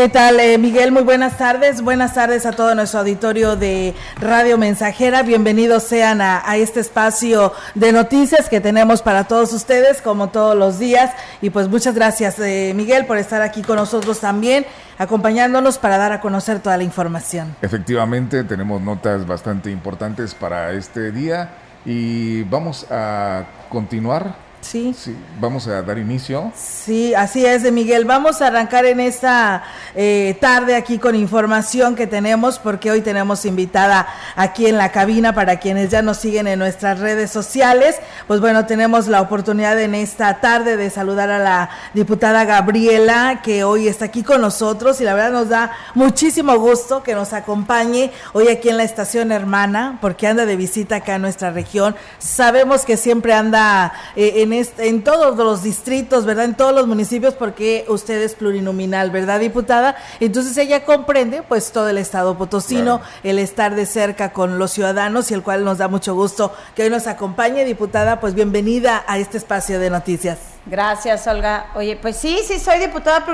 ¿Qué tal, eh, Miguel? Muy buenas tardes. Buenas tardes a todo nuestro auditorio de Radio Mensajera. Bienvenidos sean a, este espacio de noticias que tenemos para todos ustedes, como todos los días. Y pues muchas gracias, eh, Miguel, por estar aquí con nosotros también, acompañándonos para dar a conocer toda la información. Efectivamente, tenemos notas bastante importantes para este día y vamos a continuar Sí. Vamos a dar inicio. Sí, así es, de Miguel. Vamos a arrancar en esta eh, tarde aquí con información que tenemos, porque hoy tenemos invitada aquí en la cabina para quienes ya nos siguen en nuestras redes sociales. Pues bueno, tenemos la oportunidad en esta tarde de saludar a la diputada Gabriela, que hoy está aquí con nosotros y la verdad nos da muchísimo gusto que nos acompañe hoy aquí en la estación hermana, porque anda de visita acá en nuestra región. Sabemos que siempre anda eh, en en, todos los distritos, ¿verdad? En todos los municipios, porque usted es plurinominal, ¿verdad, diputada? Entonces ella comprende, pues, todo el Estado potosino, el estar de cerca con los ciudadanos y el cual nos da mucho gusto que hoy nos acompañe, diputada, pues bienvenida a este espacio de noticias. Gracias, Olga. Oye, pues sí, sí, soy diputada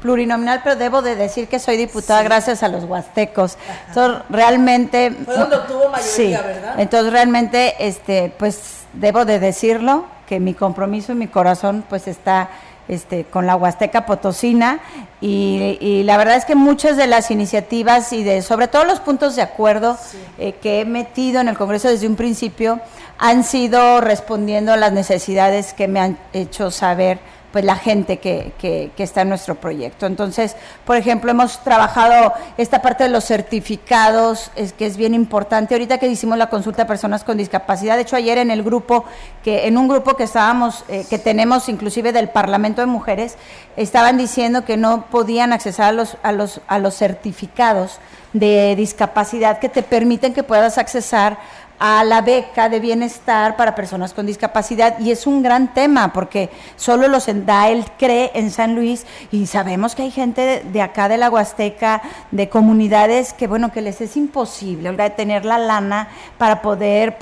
plurinominal, pero debo de decir que soy diputada gracias a los huastecos. Entonces, realmente... Fue donde obtuvo mayoría, ¿verdad? Entonces, realmente, este, pues, debo de decirlo, que mi compromiso y mi corazón pues está este, con la Huasteca Potosina y, la verdad es que muchas de las iniciativas y de sobre todo los puntos de acuerdo eh, que he metido en el Congreso desde un principio han sido respondiendo a las necesidades que me han hecho saber pues la gente que, que, está en nuestro proyecto. Entonces, por ejemplo, hemos trabajado esta parte de los certificados, es que es bien importante. Ahorita que hicimos la consulta a personas con discapacidad, de hecho ayer en el grupo, que en un grupo que estábamos, eh, que tenemos inclusive del Parlamento de Mujeres, estaban diciendo que no podían accesar a los, a los, a los certificados de discapacidad que te permiten que puedas accesar a la beca de bienestar para personas con discapacidad y es un gran tema porque solo los da el CRE en San Luis y sabemos que hay gente de, acá de la Huasteca, de comunidades que bueno, que les es imposible de tener la lana para poder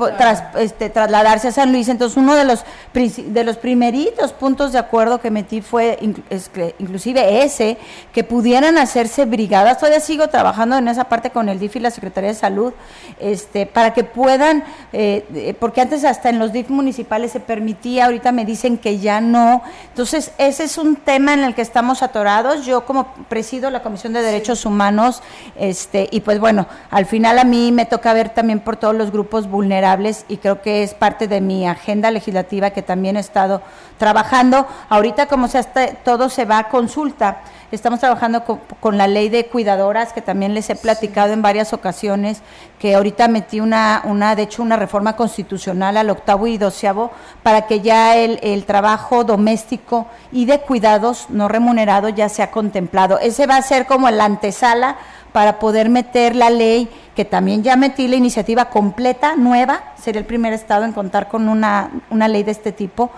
este, trasladarse a San Luis. Entonces uno de los, de los primeritos puntos de acuerdo que metí fue inclusive ese, que pudieran hacerse brigadas. Todavía sigo trabajando en esa parte con el DIF y la Secretaría de Salud, este, para que puedan eh, porque antes hasta en los DIF municipales se permitía, ahorita me dicen que ya no. Entonces, ese es un tema en el que estamos atorados. Yo como presido la Comisión de Derechos Humanos, este, y pues bueno, al final a mí me toca ver también por todos los grupos vulnerables y creo que es parte de mi agenda legislativa que también he estado trabajando. Ahorita como se todo se va a consulta, estamos trabajando con, la ley de cuidadoras que también les he platicado en varias ocasiones, que ahorita metí una, una de hecho una reforma constitucional al octavo y doceavo para que ya el, el trabajo doméstico y de cuidados no remunerado ya sea contemplado. Ese va a ser como la antesala para poder meter la ley, que también ya metí la iniciativa completa, nueva, sería el primer estado en contar con una, una ley de este tipo,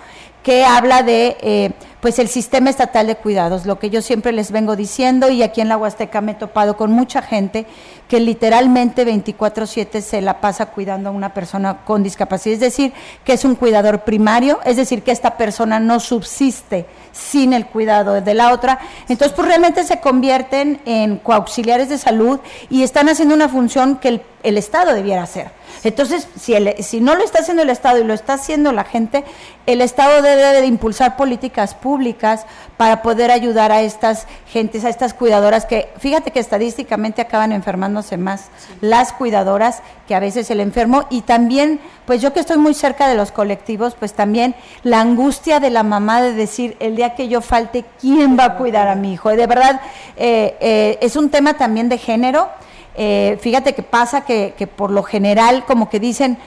que habla de eh, pues el sistema estatal de cuidados, lo que yo siempre les vengo diciendo y aquí en la Huasteca me he topado con mucha gente que literalmente 24/7 se la pasa cuidando a una persona con discapacidad, es decir, que es un cuidador primario, es decir, que esta persona no subsiste sin el cuidado de la otra, entonces pues realmente se convierten en coauxiliares de salud y están haciendo una función función que el, el Estado debiera hacer. Entonces, si, el, si no lo está haciendo el Estado y lo está haciendo la gente, el Estado debe de impulsar políticas públicas para poder ayudar a estas gentes, a estas cuidadoras que, fíjate que estadísticamente acaban enfermándose más las cuidadoras que a veces el enfermo y también, pues yo que estoy muy cerca de los colectivos, pues también la angustia de la mamá de decir, el día que yo falte, ¿quién va a cuidar a mi hijo? De verdad, eh, eh, es un tema también de género eh, fíjate que pasa que, que, por lo general como que dicen,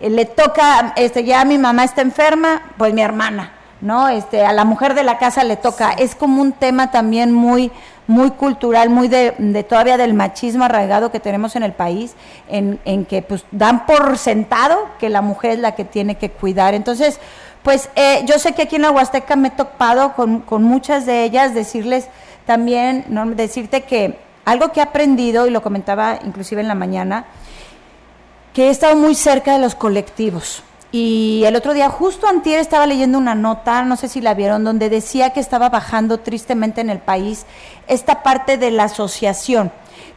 eh, le toca, este, ya mi mamá está enferma, pues mi hermana, ¿no? Este, a la mujer de la casa le toca. Es como un tema también muy, muy cultural, muy de, de, todavía del machismo arraigado que tenemos en el país, en, en, que pues dan por sentado que la mujer es la que tiene que cuidar. Entonces, pues eh, yo sé que aquí en la Huasteca me he topado con, con muchas de ellas, decirles también, ¿no? decirte que algo que he aprendido, y lo comentaba inclusive en la mañana, que he estado muy cerca de los colectivos. Y el otro día, justo antier, estaba leyendo una nota, no sé si la vieron, donde decía que estaba bajando tristemente en el país esta parte de la asociación,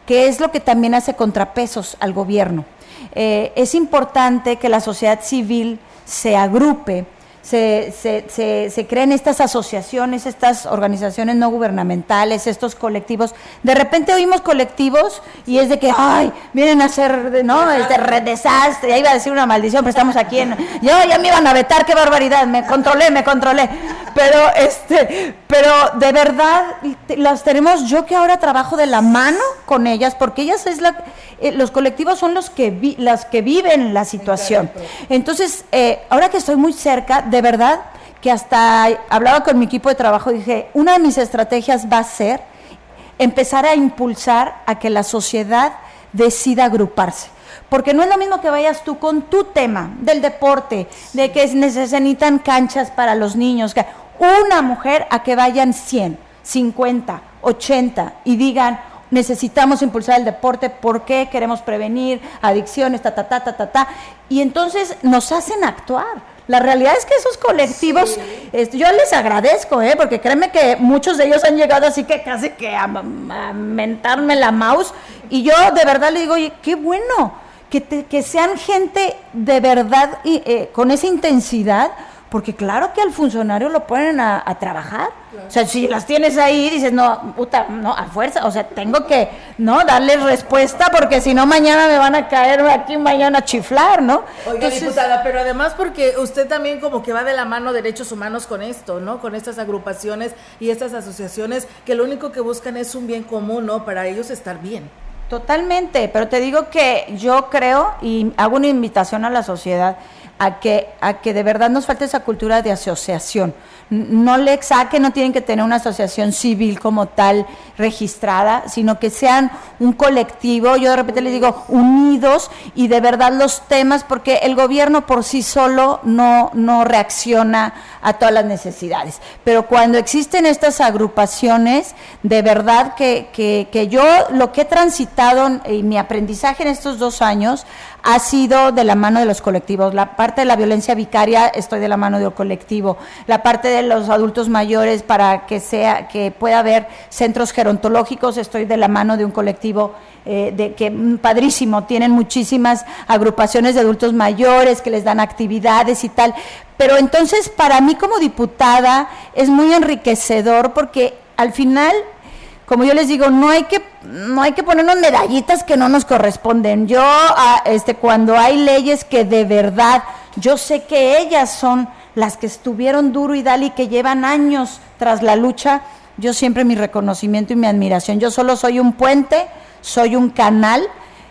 que es lo que también hace contrapesos al gobierno. Eh, es importante que la sociedad civil se agrupe, se, se, se, se, creen estas asociaciones, estas organizaciones no gubernamentales, estos colectivos. De repente oímos colectivos y es de que, ay, vienen a hacer, ¿no? Este desastre, ya iba a decir una maldición, pero estamos aquí en, yo ya me iban a vetar, qué barbaridad, me controlé, me controlé. Pero, este, pero de verdad, las tenemos, yo que ahora trabajo de la mano con ellas, porque ellas es la, eh, los colectivos son los que, vi, las que viven la situación. Entonces, eh, ahora que estoy muy cerca, de verdad que hasta hablaba con mi equipo de trabajo y dije, una de mis estrategias va a ser empezar a impulsar a que la sociedad decida agruparse. Porque no es lo mismo que vayas tú con tu tema del deporte, de que necesitan canchas para los niños, que una mujer a que vayan 100, 50, 80 y digan, necesitamos impulsar el deporte, ¿por qué queremos prevenir adicciones, ta, ta, ta, ta, ta, ta? Y entonces nos hacen actuar. La realidad es que esos colectivos, sí. yo les agradezco, ¿eh? porque créeme que muchos de ellos han llegado así que casi que a, a mentarme la mouse. Y yo de verdad le digo, oye, qué bueno, que, te, que sean gente de verdad y, eh, con esa intensidad porque claro que al funcionario lo ponen a, a trabajar. Claro. O sea, si las tienes ahí, dices, no, puta, no, a fuerza, o sea, tengo que, ¿no? Darles respuesta porque si no mañana me van a caer aquí mañana a chiflar, ¿no? Oiga, Entonces, diputada, pero además porque usted también como que va de la mano derechos humanos con esto, ¿no? Con estas agrupaciones y estas asociaciones que lo único que buscan es un bien común, ¿no? Para ellos estar bien. Totalmente, pero te digo que yo creo y hago una invitación a la sociedad a que, a que de verdad nos falte esa cultura de asociación. No le que no tienen que tener una asociación civil como tal registrada, sino que sean un colectivo, yo de repente les digo, unidos y de verdad los temas, porque el gobierno por sí solo no, no reacciona a todas las necesidades. Pero cuando existen estas agrupaciones, de verdad que, que, que yo lo que he transitado y mi aprendizaje en estos dos años ha sido de la mano de los colectivos. La parte de la violencia vicaria estoy de la mano del colectivo. La parte de los adultos mayores para que sea que pueda haber centros gerontológicos estoy de la mano de un colectivo eh, de que padrísimo tienen muchísimas agrupaciones de adultos mayores que les dan actividades y tal. Pero entonces para mí como diputada es muy enriquecedor porque al final como yo les digo, no hay que no hay que ponernos medallitas que no nos corresponden. Yo a, este cuando hay leyes que de verdad yo sé que ellas son las que estuvieron duro y dale y que llevan años tras la lucha, yo siempre mi reconocimiento y mi admiración. Yo solo soy un puente, soy un canal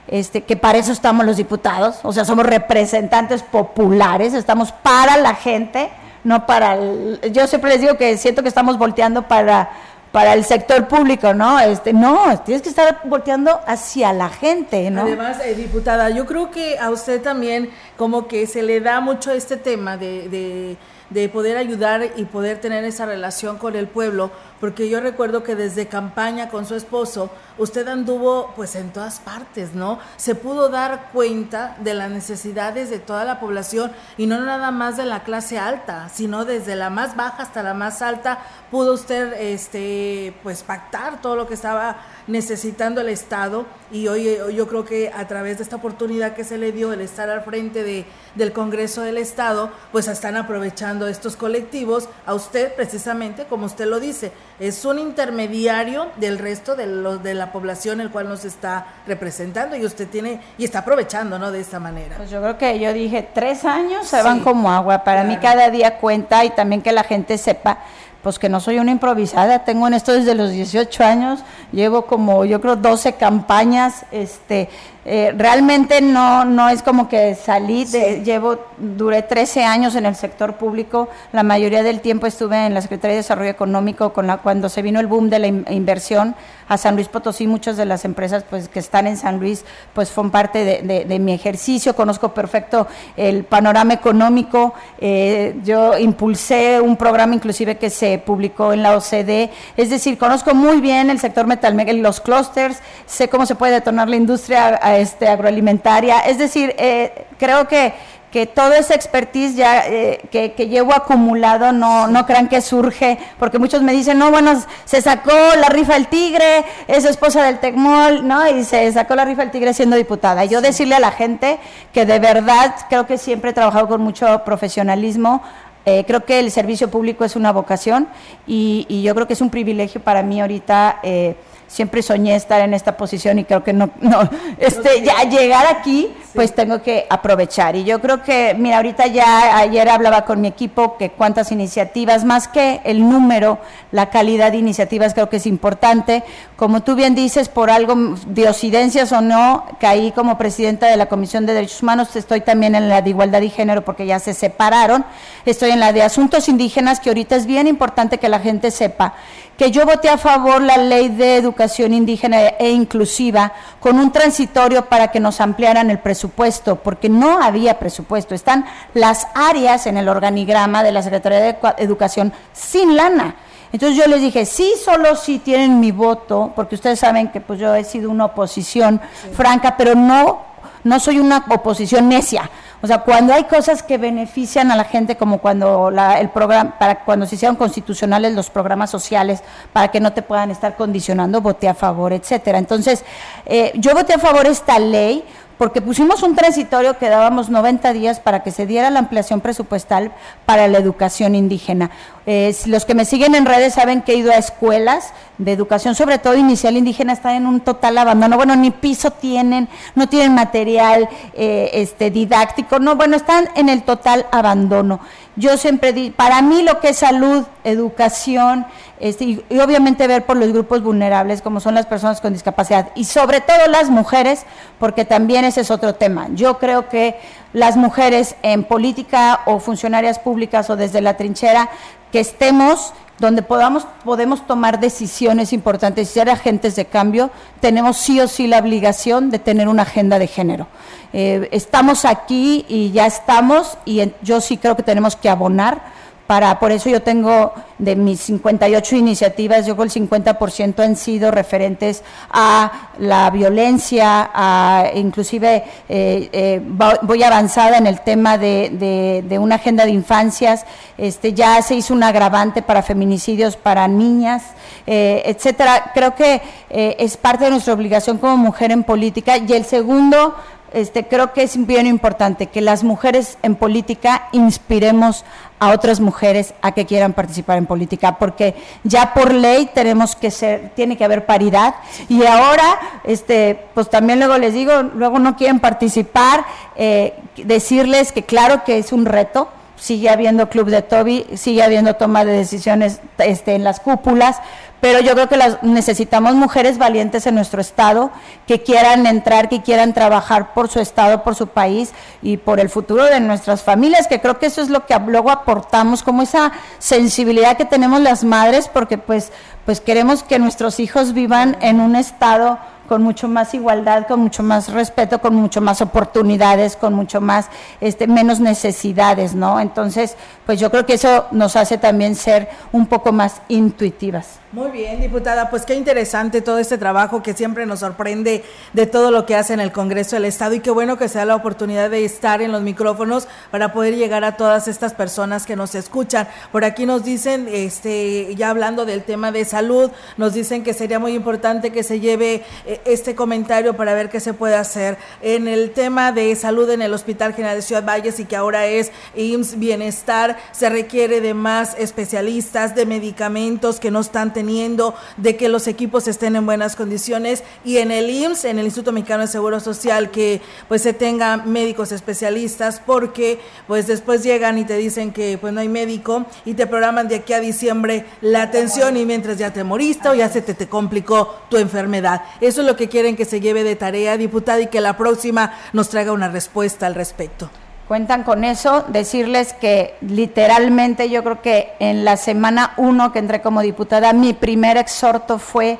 este, que para eso estamos los diputados, o sea, somos representantes populares, estamos para la gente, no para el, yo siempre les digo que siento que estamos volteando para para el sector público, ¿no? Este, no, tienes que estar volteando hacia la gente, ¿no? Además, eh, diputada, yo creo que a usted también como que se le da mucho este tema de, de, de poder ayudar y poder tener esa relación con el pueblo, porque yo recuerdo que desde campaña con su esposo, usted anduvo pues en todas partes, ¿no? Se pudo dar cuenta de las necesidades de toda la población y no nada más de la clase alta, sino desde la más baja hasta la más alta, pudo usted este pues pactar todo lo que estaba necesitando el Estado y hoy yo creo que a través de esta oportunidad que se le dio el estar al frente de, del Congreso del Estado, pues están aprovechando estos colectivos a usted precisamente, como usted lo dice, es un intermediario del resto de, los, de la población el cual nos está representando y usted tiene y está aprovechando, ¿no? De esta manera. Pues yo creo que yo dije, tres años se van como agua, para mí cada día cuenta y también que la gente sepa pues que no soy una improvisada, tengo en esto desde los 18 años, llevo como yo creo 12 campañas, este, eh, realmente no, no es como que salí, de, llevo, duré 13 años en el sector público, la mayoría del tiempo estuve en la Secretaría de Desarrollo Económico con la, cuando se vino el boom de la inversión a San Luis Potosí, muchas de las empresas pues que están en San Luis pues son parte de, mi ejercicio, conozco perfecto el panorama económico, eh, yo impulsé un programa inclusive que se publicó en la OCDE, es decir, conozco muy bien el sector metal, los clústeres, sé cómo se puede detonar la industria este, agroalimentaria. Es decir, eh, creo que, que toda esa expertise ya eh, que, llevo acumulado no, no crean que surge, porque muchos me dicen, no, bueno, se sacó la rifa del tigre, es esposa del Tecmol, ¿no? Y se sacó la rifa del tigre siendo diputada. Yo decirle a la gente que de verdad creo que siempre he trabajado con mucho profesionalismo, eh, creo que el servicio público es una vocación y, y, yo creo que es un privilegio para mí ahorita eh, siempre soñé estar en esta posición y creo que no, no, este, ya llegar aquí, pues tengo que aprovechar. Y yo creo que, mira, ahorita ya ayer hablaba con mi equipo que cuántas iniciativas, más que el número, la calidad de iniciativas creo que es importante. Como tú bien dices, por algo, diosidencias o no, caí como presidenta de la Comisión de Derechos Humanos, estoy también en la de Igualdad y Género porque ya se separaron, estoy en la de Asuntos Indígenas, que ahorita es bien importante que la gente sepa que yo voté a favor la ley de educación indígena e inclusiva con un transitorio para que nos ampliaran el presupuesto, porque no había presupuesto. Están las áreas en el organigrama de la Secretaría de Educación sin lana. Entonces yo les dije, sí, solo si tienen mi voto, porque ustedes saben que pues yo he sido una oposición franca, pero no, no soy una oposición necia. O sea, cuando hay cosas que benefician a la gente, como cuando el programa, para cuando se hicieron constitucionales los programas sociales, para que no te puedan estar condicionando, voté a favor, etcétera. Entonces, eh, yo voté a favor esta ley porque pusimos un transitorio que dábamos 90 días para que se diera la ampliación presupuestal para la educación indígena. Eh, los que me siguen en redes saben que he ido a escuelas de educación, sobre todo inicial indígena, están en un total abandono. Bueno, ni piso tienen, no tienen material eh, este, didáctico, no, bueno, están en el total abandono. Yo siempre para mí lo que es salud, educación, este, y, obviamente ver por los grupos vulnerables como son las personas con discapacidad y sobre todo las mujeres, porque también ese es otro tema. Yo creo que las mujeres en política o funcionarias públicas o desde la trinchera, que estemos donde podamos, podemos tomar decisiones importantes y ser agentes de cambio, tenemos sí o sí la obligación de tener una agenda de género. Eh, estamos aquí y ya estamos y yo sí creo que tenemos que abonar para, por eso yo tengo de mis 58 iniciativas, yo creo el 50% han sido referentes a la violencia, a inclusive eh, eh, voy avanzada en el tema de, de, una agenda de infancias, este, ya se hizo un agravante para feminicidios para niñas, eh, etcétera. Creo que es parte de nuestra obligación como mujer en política. Y el segundo este, creo que es bien importante que las mujeres en política inspiremos a otras mujeres a que quieran participar en política, porque ya por ley tenemos que ser, tiene que haber paridad. Y ahora, este, pues también luego les digo, luego no quieren participar, eh, decirles que claro que es un reto, sigue habiendo club de Toby, sigue habiendo toma de decisiones este, en las cúpulas, pero yo creo que las, necesitamos mujeres valientes en nuestro estado que quieran entrar, que quieran trabajar por su estado, por su país y por el futuro de nuestras familias, que creo que eso es lo que luego aportamos, como esa sensibilidad que tenemos las madres, porque pues, pues queremos que nuestros hijos vivan en un estado con mucho más igualdad, con mucho más respeto, con mucho más oportunidades, con mucho más, este, menos necesidades, ¿no? Entonces, pues yo creo que eso nos hace también ser un poco más intuitivas. Muy bien, diputada, pues qué interesante todo este trabajo que siempre nos sorprende de todo lo que hace en el Congreso del Estado y qué bueno que sea la oportunidad de estar en los micrófonos para poder llegar a todas estas personas que nos escuchan. Por aquí nos dicen, este, ya hablando del tema de salud, nos dicen que sería muy importante que se lleve eh, este comentario para ver qué se puede hacer en el tema de salud en el Hospital General de Ciudad Valles y que ahora es IMSS Bienestar, se requiere de más especialistas, de medicamentos que no están teniendo de que los equipos estén en buenas condiciones y en el IMSS, en el Instituto Mexicano de Seguro Social, que pues se tenga médicos especialistas porque pues después llegan y te dicen que pues no hay médico y te programan de aquí a diciembre la atención y mientras ya te moriste o ya se te, te complicó tu enfermedad. Eso es lo que quieren que se lleve de tarea, diputada, y que la próxima nos traiga una respuesta al respecto cuentan con eso. Decirles que literalmente yo creo que en la semana uno que entré como diputada, mi primer exhorto fue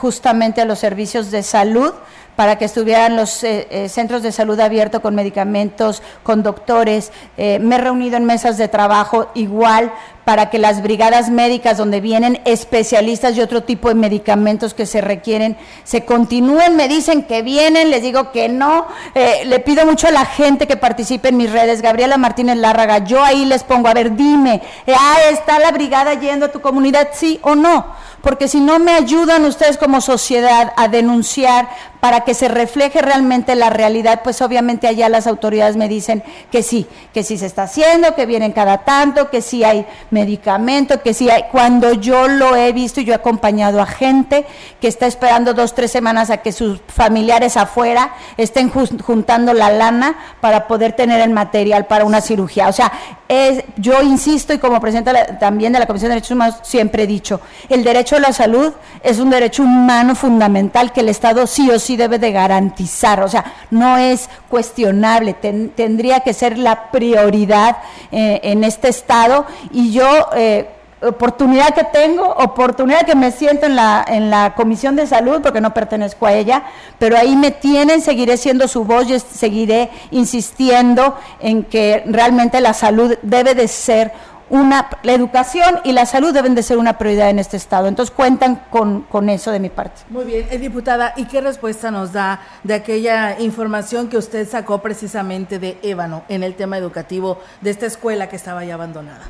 justamente a los servicios de salud para que estuvieran los eh, eh, centros de salud abiertos con medicamentos, con doctores. Eh, me he reunido en mesas de trabajo igual para que las brigadas médicas donde vienen especialistas y otro tipo de medicamentos que se requieren se continúen. Me dicen que vienen, les digo que no. le pido mucho a la gente que participe en mis redes. Gabriela Martínez Lárraga, yo ahí les pongo, a ver, dime, ah, ¿está la brigada yendo a tu comunidad? Sí o no porque si no me ayudan ustedes como sociedad a denunciar para que se refleje realmente la realidad, pues obviamente allá las autoridades me dicen que sí, que sí se está haciendo, que vienen cada tanto, que sí hay medicamento, que sí hay. Cuando yo lo he visto, yo he acompañado a gente que está esperando dos, tres semanas a que sus familiares afuera estén juntando la lana para poder tener el material para una cirugía. O sea, es, yo insisto y como presidenta también de la Comisión de Derechos Humanos siempre he dicho, el derecho a la salud es un derecho humano fundamental que el Estado sí o sí debe de garantizar, o sea, no es cuestionable, tendría que ser la prioridad eh, en este Estado y yo... Eh, oportunidad que tengo, oportunidad que me siento en la, en la Comisión de Salud, porque no pertenezco a ella, pero ahí me tienen, seguiré siendo su voz y seguiré insistiendo en que realmente la salud debe de ser una, la educación y la salud deben de ser una prioridad en este Estado. Entonces cuentan con, con eso de mi parte. Muy bien, eh, diputada, ¿y qué respuesta nos da de aquella información que usted sacó precisamente de Ébano en el tema educativo de esta escuela que estaba ya abandonada?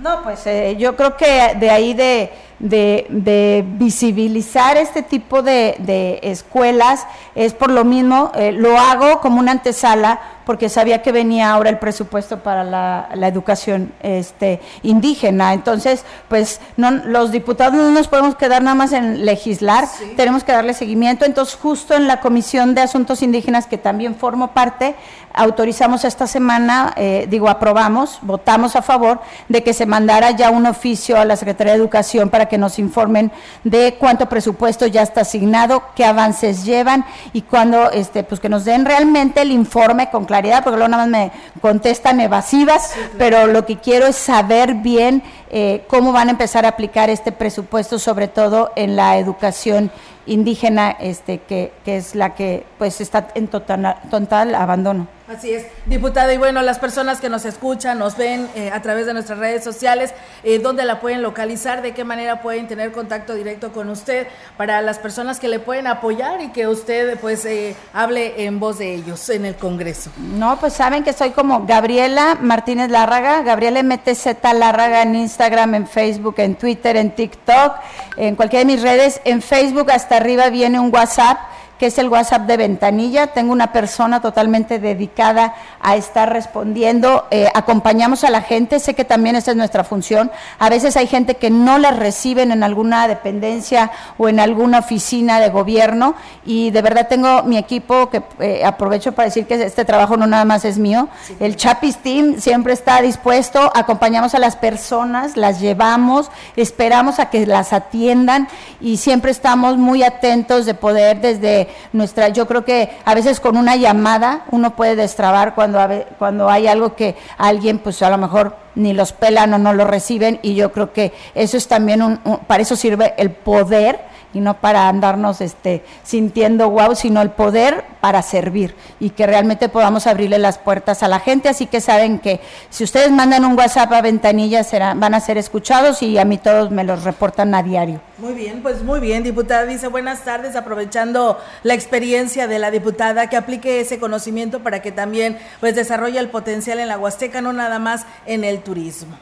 No, pues eh, yo creo que de ahí de, de, visibilizar este tipo de, escuelas es por lo mismo, eh, lo hago como una antesala porque sabía que venía ahora el presupuesto para la, educación este, indígena. Entonces, pues no, los diputados no nos podemos quedar nada más en legislar, tenemos que darle seguimiento. Entonces, justo en la Comisión de Asuntos Indígenas, que también formo parte, autorizamos esta semana, eh, digo, aprobamos, votamos a favor de que se mandara ya un oficio a la Secretaría de Educación para que nos informen de cuánto presupuesto ya está asignado, qué avances llevan y cuando, este, pues que nos den realmente el informe con claridad, porque luego nada más me contestan evasivas, pero lo que quiero es saber bien eh, cómo van a empezar a aplicar este presupuesto, sobre todo en la educación indígena, este, que, que es la que pues está en total, total abandono. Así es, diputada. Y bueno, las personas que nos escuchan, nos ven eh, a través de nuestras redes sociales, eh, ¿dónde la pueden localizar? ¿De qué manera pueden tener contacto directo con usted? Para las personas que le pueden apoyar y que usted pues eh, hable en voz de ellos en el Congreso. No, pues saben que soy como Gabriela Martínez Lárraga, Gabriela MTZ Lárraga en Instagram, en Facebook, en Twitter, en TikTok, en cualquiera de mis redes. En Facebook hasta arriba viene un WhatsApp que es el WhatsApp de Ventanilla. Tengo una persona totalmente dedicada a estar respondiendo. Eh, acompañamos a la gente, sé que también esa es nuestra función. A veces hay gente que no la reciben en alguna dependencia o en alguna oficina de gobierno y de verdad tengo mi equipo que eh, aprovecho para decir que este trabajo no nada más es mío. El Chapis Team siempre está dispuesto, acompañamos a las personas, las llevamos, esperamos a que las atiendan y siempre estamos muy atentos de poder desde nuestra, yo creo que a veces con una llamada uno puede destrabar cuando, cuando hay algo que alguien pues a lo mejor ni los pelan o no lo reciben y yo creo que eso es también un, para eso sirve el poder y no para andarnos este, sintiendo wow, sino el poder para servir y que realmente podamos abrirle las puertas a la gente. Así que saben que si ustedes mandan un WhatsApp a ventanilla serán, van a ser escuchados y a mí todos me los reportan a diario. Muy bien, pues muy bien, diputada. Dice buenas tardes, aprovechando la experiencia de la diputada, que aplique ese conocimiento para que también pues desarrolle el potencial en la Huasteca, no nada más en el turismo.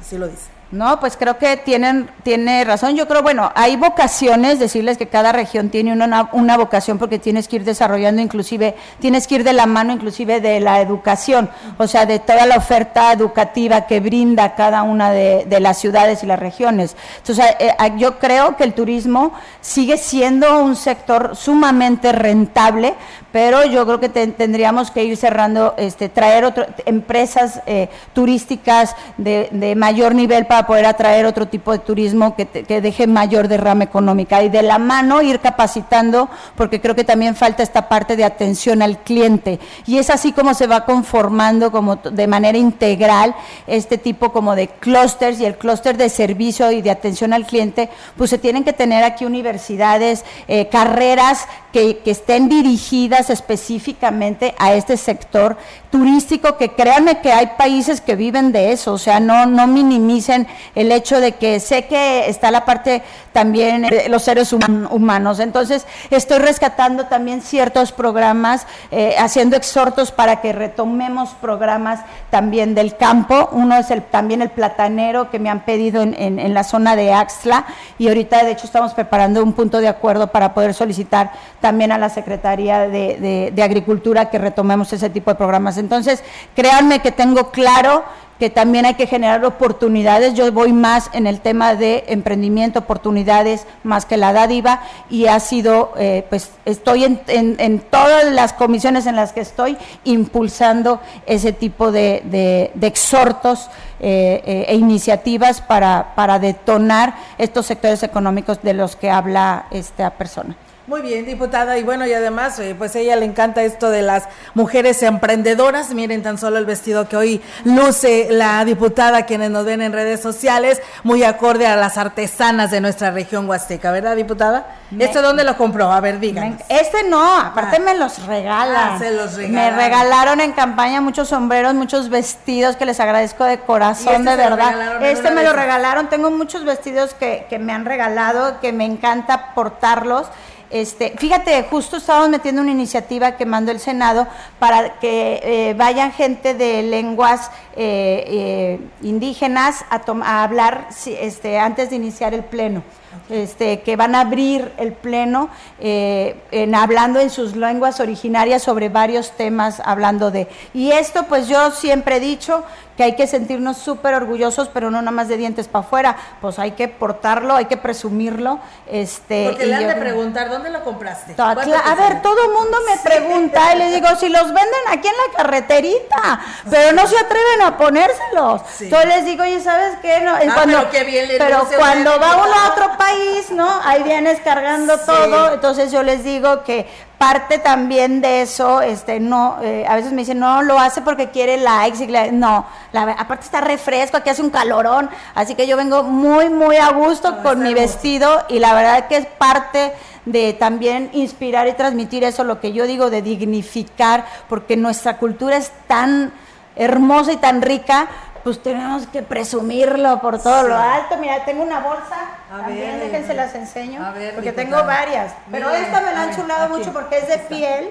Así lo dice. No, pues creo que tienen, tiene razón. Yo creo, bueno, hay vocaciones, decirles que cada región tiene una, una, vocación porque tienes que ir desarrollando inclusive, tienes que ir de la mano inclusive de la educación, o sea, de toda la oferta educativa que brinda cada una de, las ciudades y las regiones. Entonces, eh, eh yo creo que el turismo sigue siendo un sector sumamente rentable, pero yo creo que tendríamos que ir cerrando, este, traer otro, empresas eh, turísticas de, mayor nivel para poder atraer otro tipo de turismo que, deje mayor derrama económica y de la mano ir capacitando, porque creo que también falta esta parte de atención al cliente. Y es así como se va conformando como de manera integral este tipo como de clústeres y el clúster de servicio y de atención al cliente, pues se tienen que tener aquí universidades, eh, carreras que estén dirigidas específicamente a este sector turístico, que créanme que hay países que viven de eso, o sea, no, no minimicen el hecho de que sé que está la parte también de los seres humanos. Entonces, estoy rescatando también ciertos programas, eh, haciendo exhortos para que retomemos programas también del campo. Uno es el, también el platanero que me han pedido en, en, la zona de Axla y ahorita de hecho estamos preparando un punto de acuerdo para poder solicitar también a la Secretaría de, de, Agricultura que retomemos ese tipo de programas. Entonces, créanme que tengo claro que también hay que generar oportunidades. Yo voy más en el tema de emprendimiento, oportunidades, más que la dádiva, y ha sido, eh, pues estoy en, todas las comisiones en las que estoy impulsando ese tipo de, exhortos eh, eh, e iniciativas para detonar estos sectores económicos de los que habla esta persona. Muy bien, diputada. Y bueno, y además, eh, pues a ella le encanta esto de las mujeres emprendedoras. Miren tan solo el vestido que hoy luce la diputada, quienes nos ven en redes sociales, muy acorde a las artesanas de nuestra región huasteca, ¿verdad, diputada? ¿Esto dónde lo compró? A ver, díganos. Este no, aparte ah. me los regalan. Ah, se los Me regalaron en campaña muchos sombreros, muchos vestidos que les agradezco de corazón, este de verdad. Este me lo regalaron. Tengo muchos vestidos que, que me han regalado, que me encanta portarlos. Este, fíjate, justo estábamos metiendo una iniciativa que mandó el Senado para que eh, vayan gente de lenguas eh, eh, indígenas a, a hablar este, antes de iniciar el pleno. Este, que van a abrir el pleno en, hablando en sus lenguas originarias sobre varios temas, hablando de... Y esto, pues yo siempre he dicho que hay que sentirnos súper orgullosos, pero no nada más de dientes para afuera, pues hay que portarlo, hay que presumirlo. Este, Porque le han de preguntar, ¿dónde lo compraste? A ver, todo el mundo me pregunta y les digo, si los venden aquí en la carreterita, pero no se atreven a ponérselos. Yo les digo, oye, ¿sabes qué? No, ah, cuando, pero, qué bien pero cuando va uno a otro país, ¿no? Ahí vienes cargando todo, entonces yo les digo que parte también de eso, este, no, eh, a veces me dicen, no, lo hace porque quiere likes, y no, la, aparte está refresco, aquí hace un calorón, así que yo vengo muy, muy a gusto con mi vestido y la verdad que es parte de también inspirar y transmitir eso, lo que yo digo de dignificar, porque nuestra cultura es tan hermosa y tan rica, pues tenemos que presumirlo por todo lo alto. Mira, tengo una bolsa, a también déjense las enseño, porque tengo varias, pero esta me la han chulado mucho porque es de piel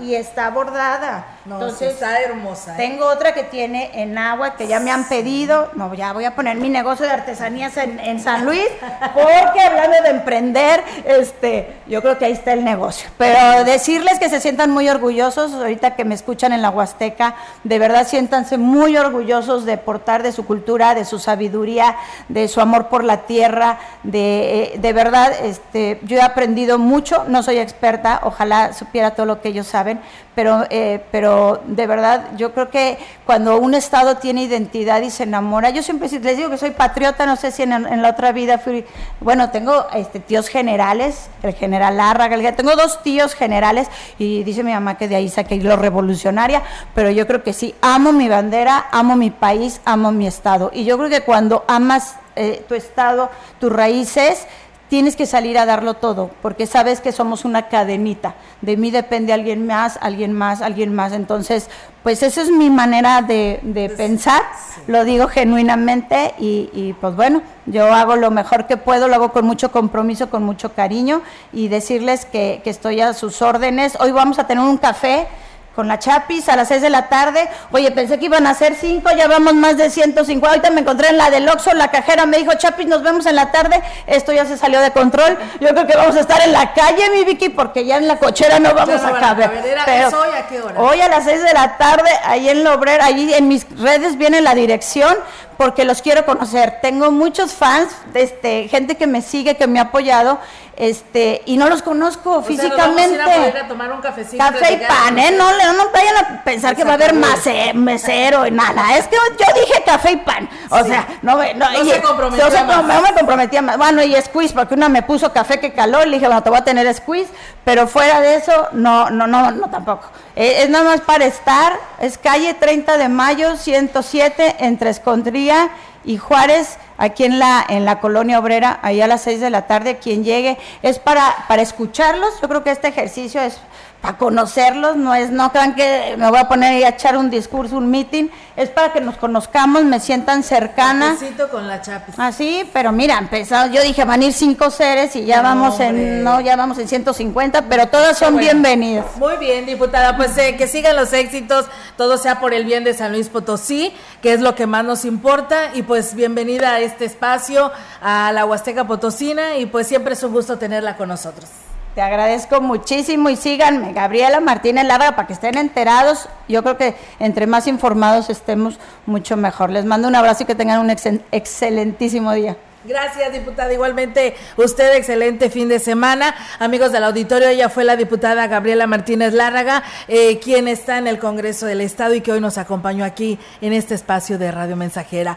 y está bordada. Entonces, está hermosa. ¿eh? Tengo otra que tiene en agua que ya me han pedido. No, ya voy a poner mi negocio de artesanías en, San Luis, porque hablando de emprender, este, yo creo que ahí está el negocio. Pero decirles que se sientan muy orgullosos, ahorita que me escuchan en la Huasteca, de verdad siéntanse muy orgullosos de portar de su cultura, de su sabiduría, de su amor por la tierra, de, eh, de verdad, este, yo he aprendido mucho, no soy experta, ojalá supiera todo lo que ellos saben, pero, eh, pero de verdad yo creo que cuando un Estado tiene identidad y se enamora, yo siempre les digo que soy patriota, no sé si en, la otra vida fui, bueno, tengo este, tíos generales, el general Larra, tengo dos tíos generales y dice mi mamá que de ahí saqué lo revolucionaria, pero yo creo que sí, amo mi bandera, amo mi país, amo mi Estado. Y yo creo que cuando amas eh, tu Estado, tus raíces, tienes que salir a darlo todo, porque sabes que somos una cadenita. De mí depende alguien más, alguien más, alguien más. Entonces, pues esa es mi manera de, pues, pensar, lo digo genuinamente y, y, pues bueno, yo hago lo mejor que puedo, lo hago con mucho compromiso, con mucho cariño y decirles que, que estoy a sus órdenes. Hoy vamos a tener un café con la Chapis a las 6 de la tarde. Oye, pensé que iban a ser 5, ya vamos más de 150. Ahorita me encontré en la del Oxxo, la cajera me dijo, Chapis, nos vemos en la tarde. Esto ya se salió de control. Yo creo que vamos a estar en la calle, mi Vicky, porque ya en la cochera no vamos a caber. hoy a qué hora? Hoy a las 6 de la tarde, ahí en Lobrer, ahí en mis redes viene la dirección porque los quiero conocer. Tengo muchos fans, este, gente que me sigue, que me ha apoyado, este, y no los conozco físicamente. Vamos a, ir a, tomar un cafecito. Café y pan, ¿eh? No, no, vayan a pensar que va a haber más mesero y nada. Es que yo dije café y pan. O sea, no, no, no se comprometía más. No me comprometía más. Bueno, y squeeze, porque una me puso café que calor, le dije, bueno, te voy a tener squeeze, pero fuera de eso, no, no, no, no tampoco. Eh, es nada más para estar, es calle 30 de mayo, 107, entre Escondría y Juárez, aquí en la, en la colonia obrera, ahí a las 6 de la tarde, quien llegue, es para, para escucharlos. Yo creo que este ejercicio es para conocerlos, no es, no crean que me voy a poner a echar un discurso, un meeting, es para que nos conozcamos, me sientan cercana. con la chapis. Ah, sí, pero mira, empezamos, yo dije van a ir cinco seres y ya vamos en, no, ya vamos en 150, pero todas son bienvenidas. Muy bien, diputada, pues eh, que sigan los éxitos, todo sea por el bien de San Luis Potosí, que es lo que más nos importa, y pues bienvenida a este espacio, a la Huasteca Potosina, y pues siempre es un gusto tenerla con nosotros. Te agradezco muchísimo y síganme, Gabriela Martínez Larga, para que estén enterados. Yo creo que entre más informados estemos, mucho mejor. Les mando un abrazo y que tengan un excelentísimo día. Gracias, diputada. Igualmente, usted, excelente fin de semana. Amigos del auditorio, ella fue la diputada Gabriela Martínez Lárraga, eh, quien está en el Congreso del Estado y que hoy nos acompañó aquí en este espacio de Radio Mensajera.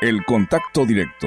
El contacto directo